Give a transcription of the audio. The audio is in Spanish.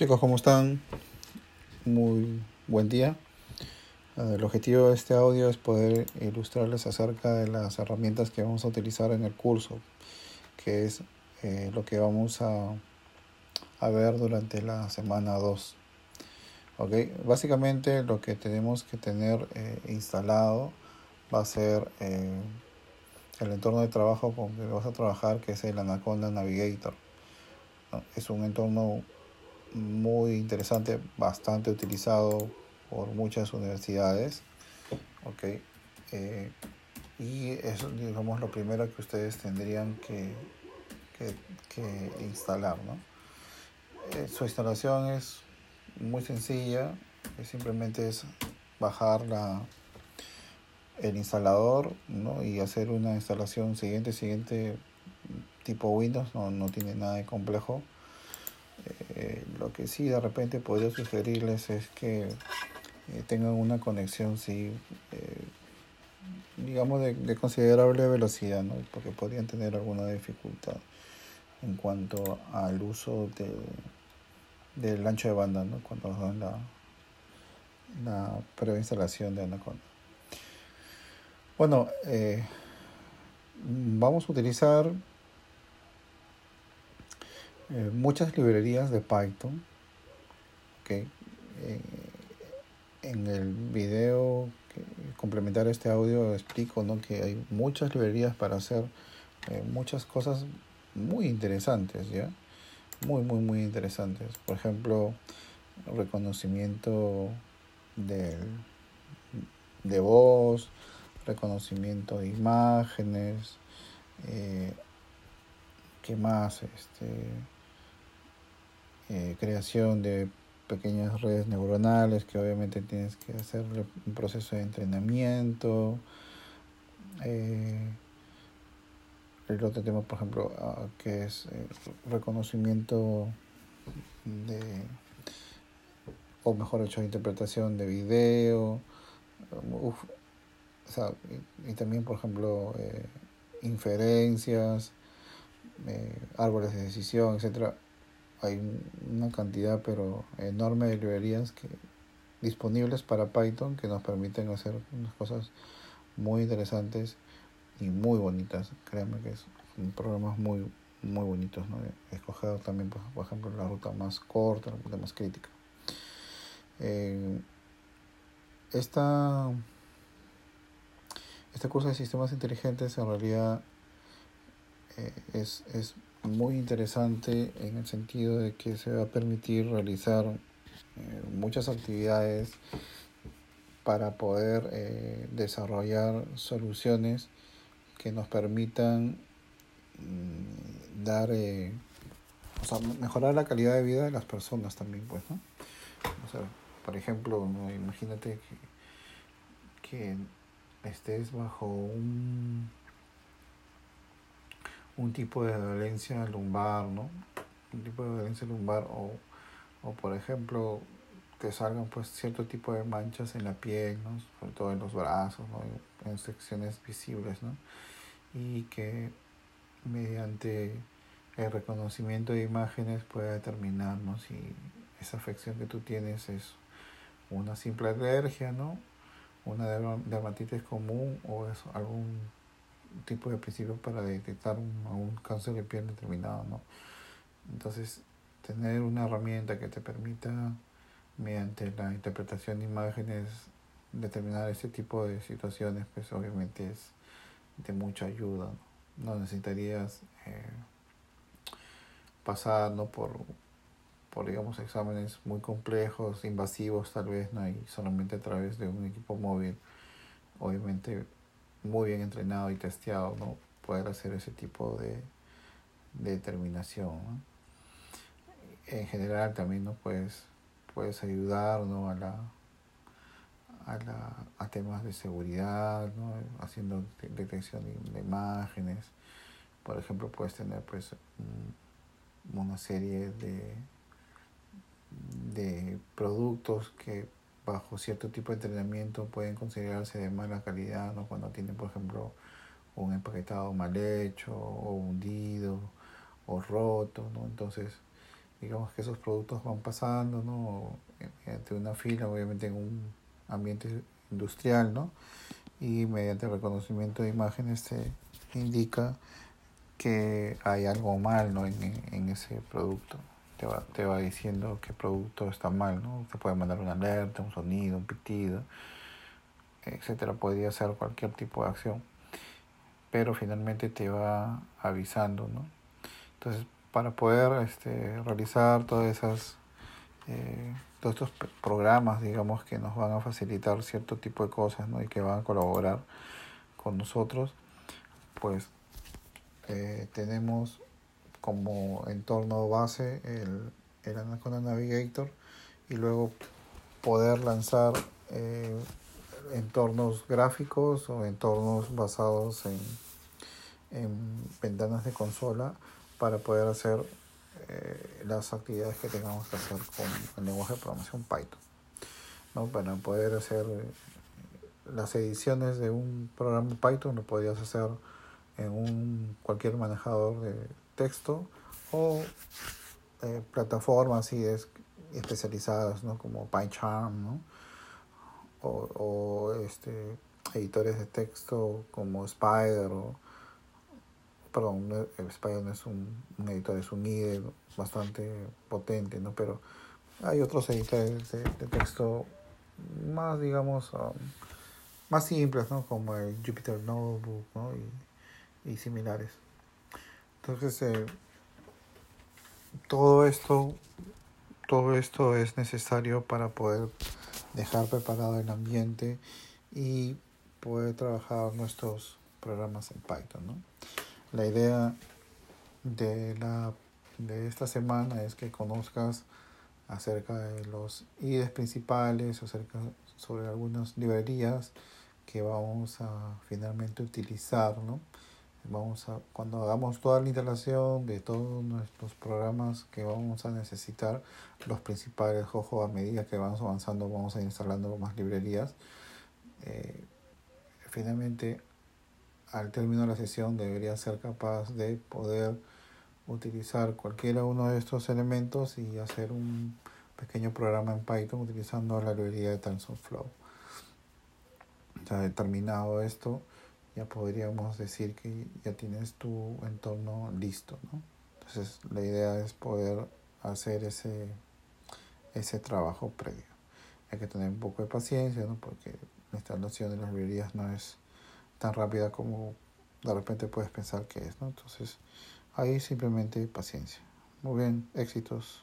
Chicos, ¿cómo están? Muy buen día. Eh, el objetivo de este audio es poder ilustrarles acerca de las herramientas que vamos a utilizar en el curso, que es eh, lo que vamos a, ver durante la semana 2. Okay. Básicamente lo que tenemos que tener eh, instalado va a ser el entorno de trabajo con que vas a trabajar, que es el Anaconda Navigator. Es un entorno muy interesante, bastante utilizado por muchas universidades. Okay. Eh, y eso digamos lo primero que ustedes tendrían que, que, instalar. ¿no? Eh, su instalación es muy sencilla, simplemente es bajar la, el instalador ¿no? y hacer una instalación siguiente, siguiente tipo Windows, no, no tiene nada de complejo. Eh, que sí de repente podría sugerirles es que eh, tengan una conexión, sí, eh, digamos, de, considerable velocidad, ¿no? porque podrían tener alguna dificultad en cuanto al uso de, del ancho de banda, ¿no? cuando hagan la, la preinstalación de Anaconda. Bueno, vamos a utilizar eh, muchas librerías de Python. que eh, en el video que complementar este audio explico ¿no? que hay muchas librerías para hacer eh, muchas cosas muy interesantes, ¿ya? Muy, muy, muy interesantes. Por ejemplo, reconocimiento de, de voz, reconocimiento de imágenes, ¿qué más? Este, eh, creación de pequeñas redes neuronales que obviamente tienes que hacer un proceso de entrenamiento. Eh, el otro tema, por ejemplo, ah, que es eh, reconocimiento de, o mejor hecho, interpretación de video. y, también, por ejemplo, inferencias, árboles de decisión, etcétera hay una cantidad pero enorme de librerías que disponibles para Python que nos permiten hacer unas cosas muy interesantes y muy bonitas. Créanme que son programas muy muy bonitos, ¿no? Escoger también, pues, por ejemplo, la ruta más corta, la ruta más crítica. Eh, esta, este curso de sistemas inteligentes en realidad eh, es, es muy interesante en el sentido de que se va a permitir realizar eh, muchas actividades para poder eh, desarrollar soluciones que nos permitan mm, dar eh, o sea, mejorar la calidad de vida de las personas también pues no o sea por ejemplo imagínate que, que estés bajo un un tipo de dolencia lumbar, ¿no? Un tipo de dolencia lumbar o, o por ejemplo que salgan pues cierto tipo de manchas en la piel, ¿no? sobre todo en los brazos, ¿no? en secciones visibles, ¿no? y que mediante el reconocimiento de imágenes pueda determinar si esa afección que tú tienes es una simple alergia, ¿no? una dermatitis común o es algún tipo de principio para detectar un, cáncer de piel determinado, ¿no? Entonces, tener una herramienta que te permita, mediante la interpretación de imágenes, determinar ese tipo de situaciones, pues obviamente es de mucha ayuda. No, necesitarías eh, pasar ¿no? por, por, digamos, exámenes muy complejos, invasivos tal vez, ¿no? y solamente a través de un equipo móvil, obviamente muy bien entrenado y testeado, ¿no? Poder hacer ese tipo de, determinación. En general también ¿no? puedes, puedes ayudar a, la, a, la, a temas de seguridad, ¿no? haciendo detección de, imágenes. Por ejemplo, puedes tener pues una serie de, de productos que bajo cierto tipo de entrenamiento pueden considerarse de mala calidad, ¿no? cuando tienen, por ejemplo, un empaquetado mal hecho o hundido o roto, ¿no? Entonces, digamos que esos productos van pasando, ¿no? Mediante una fila, obviamente en un ambiente industrial, ¿no? Y mediante reconocimiento de imágenes se indica que hay algo mal, ¿no? En, en ese producto. Te va, te va diciendo qué producto está mal, ¿no? Te puede mandar una alerta, un sonido, un pitido, etcétera. Podría ser cualquier tipo de acción. Pero finalmente te va avisando, ¿no? Entonces, para poder este, realizar todas esas eh, todos estos programas digamos que nos van a facilitar cierto tipo de cosas ¿no? y que van a colaborar con nosotros pues eh, tenemos como entorno base el, el Anaconda Navigator y luego poder lanzar eh, entornos gráficos o entornos basados en, en ventanas de consola para poder hacer eh, las actividades que tengamos que hacer con el lenguaje de programación Python. ¿no? Para poder hacer eh, las ediciones de un programa Python lo podrías hacer en un cualquier manejador de texto o eh, plataformas así es, especializadas ¿no? como PyCharm ¿no? o, este, editores de texto como Spider o perdón, Spider no es un, editor, es un IDE bastante potente, ¿no? Pero hay otros editores de, texto más, digamos, um, más simples, ¿no? Como el Jupyter Notebook, ¿no? Y, y similares. Entonces, eh, todo esto, todo esto es necesario para poder dejar preparado el ambiente y poder trabajar nuestros programas en Python, ¿no? La idea de, la, de esta semana es que conozcas acerca de los IDEs principales, acerca sobre algunas librerías que vamos a finalmente utilizar, ¿no? Vamos a, cuando hagamos toda la instalación de todos nuestros programas que vamos a necesitar, los principales, ojo, a medida que vamos avanzando, vamos a ir instalando más librerías. Eh, finalmente al término de la sesión debería ser capaz de poder utilizar cualquiera uno de estos elementos y hacer un pequeño programa en Python utilizando la librería de TensorFlow. Ya determinado esto, ya podríamos decir que ya tienes tu entorno listo. ¿no? Entonces la idea es poder hacer ese, ese trabajo previo. Hay que tener un poco de paciencia, ¿no? porque la instalación de las librerías no es tan rápida como de repente puedes pensar que es, ¿no? Entonces, ahí simplemente paciencia. Muy bien, éxitos.